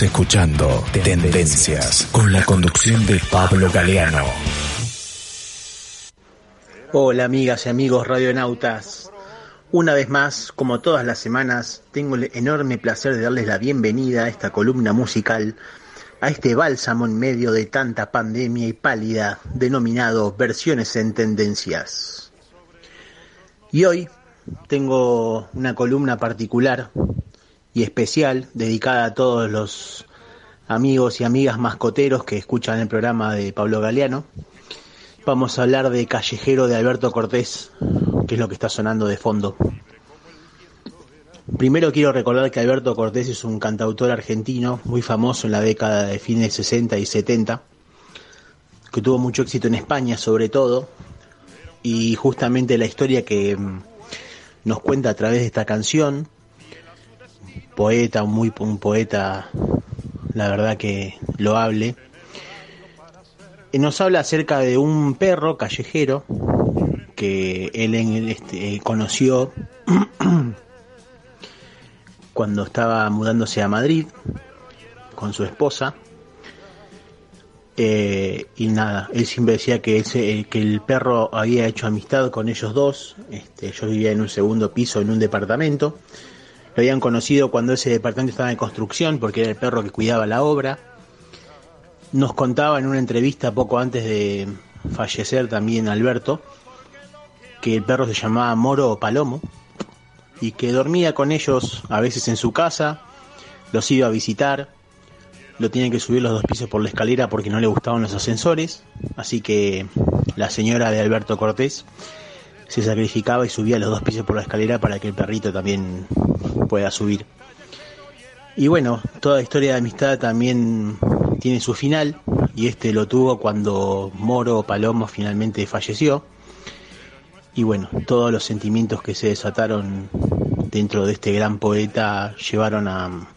Escuchando Tendencias con la conducción de Pablo Galeano. Hola amigas y amigos radionautas. Una vez más, como todas las semanas, tengo el enorme placer de darles la bienvenida a esta columna musical, a este bálsamo en medio de tanta pandemia y pálida denominado Versiones en Tendencias. Y hoy tengo una columna particular y especial dedicada a todos los amigos y amigas mascoteros que escuchan el programa de Pablo Galeano. Vamos a hablar de Callejero de Alberto Cortés, que es lo que está sonando de fondo. Primero quiero recordar que Alberto Cortés es un cantautor argentino muy famoso en la década de fines 60 y 70, que tuvo mucho éxito en España sobre todo, y justamente la historia que mm, nos cuenta a través de esta canción poeta, muy un poeta, la verdad que loable. Y nos habla acerca de un perro callejero que él este, conoció cuando estaba mudándose a Madrid con su esposa. Eh, y nada, él siempre decía que, ese, que el perro había hecho amistad con ellos dos. Este, yo vivía en un segundo piso en un departamento lo habían conocido cuando ese departamento estaba en construcción porque era el perro que cuidaba la obra. Nos contaba en una entrevista poco antes de fallecer también Alberto que el perro se llamaba Moro o Palomo y que dormía con ellos a veces en su casa, los iba a visitar, lo tienen que subir los dos pisos por la escalera porque no le gustaban los ascensores, así que la señora de Alberto Cortés se sacrificaba y subía los dos pisos por la escalera para que el perrito también pueda subir. Y bueno, toda historia de amistad también tiene su final y este lo tuvo cuando Moro Palomo finalmente falleció. Y bueno, todos los sentimientos que se desataron dentro de este gran poeta llevaron a,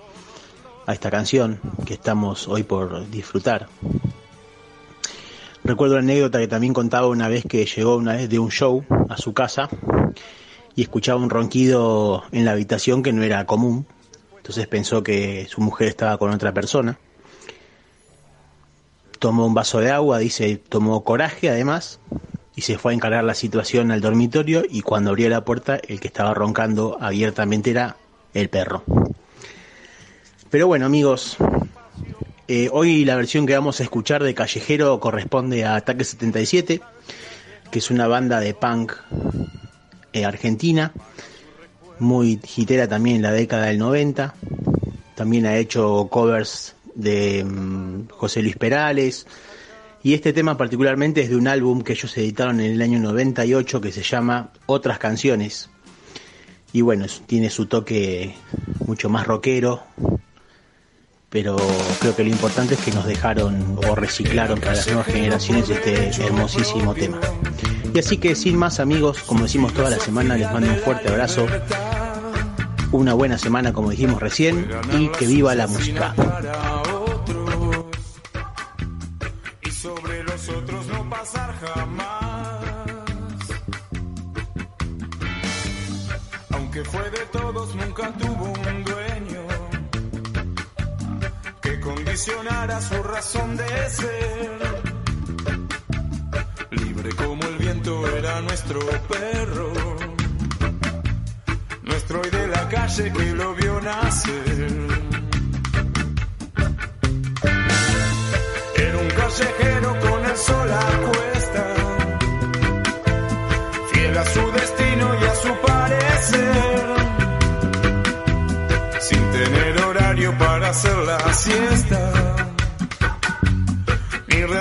a esta canción que estamos hoy por disfrutar. Recuerdo la anécdota que también contaba una vez que llegó una vez de un show a su casa y escuchaba un ronquido en la habitación que no era común. Entonces pensó que su mujer estaba con otra persona. Tomó un vaso de agua, dice, tomó coraje además y se fue a encargar la situación al dormitorio y cuando abrió la puerta el que estaba roncando abiertamente era el perro. Pero bueno amigos, eh, hoy la versión que vamos a escuchar de Callejero corresponde a Ataque 77, que es una banda de punk eh, argentina, muy hitera también en la década del 90. También ha hecho covers de mm, José Luis Perales. Y este tema particularmente es de un álbum que ellos editaron en el año 98 que se llama Otras canciones. Y bueno, tiene su toque mucho más rockero, pero creo que lo importante es que nos dejaron o reciclaron para las nuevas generaciones este hermosísimo tema. Y así que sin más amigos, como decimos toda la semana, les mando un fuerte abrazo, una buena semana como dijimos recién y que viva la música. Aunque fue de todos, nunca tuvo un condicionara su razón de ser. Libre como el viento era nuestro perro, nuestro hoy de la calle que lo vio nacer. Era un callejero con el sol a cuesta, fiel a su destino y a su parecer sin tener horario para hacer la siesta,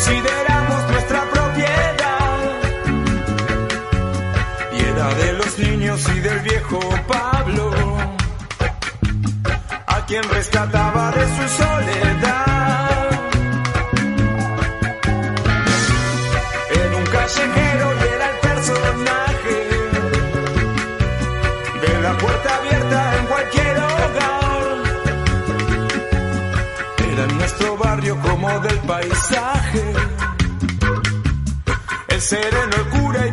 consideramos nuestra propiedad. Y de los niños y del viejo Pablo, a quien rescataba de sus soles. En nuestro barrio como del paisaje. El sereno, el cura y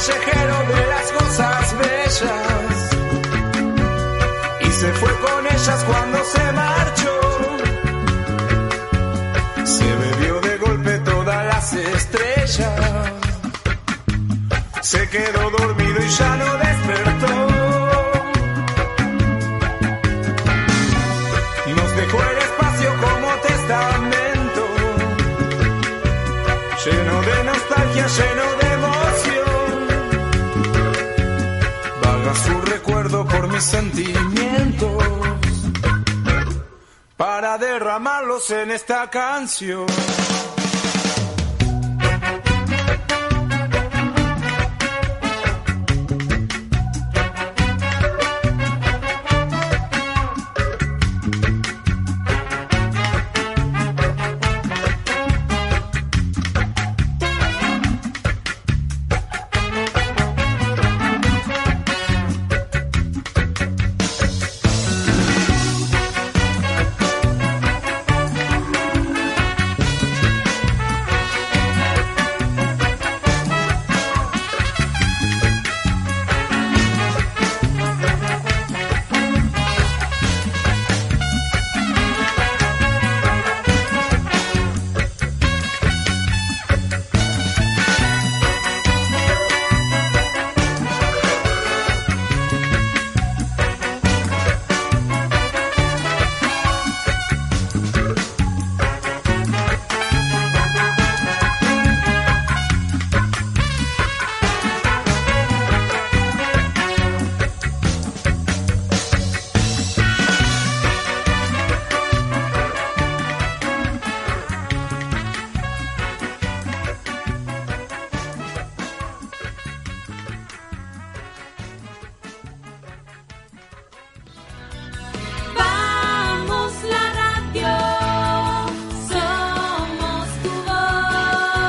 callejero de las cosas bellas y se fue con ellas cuando se marchó. Se bebió de golpe todas las estrellas, se quedó dormido y ya no despertó. Nos dejó el espacio como testamento lleno de nostalgia, lleno sentimientos para derramarlos en esta canción.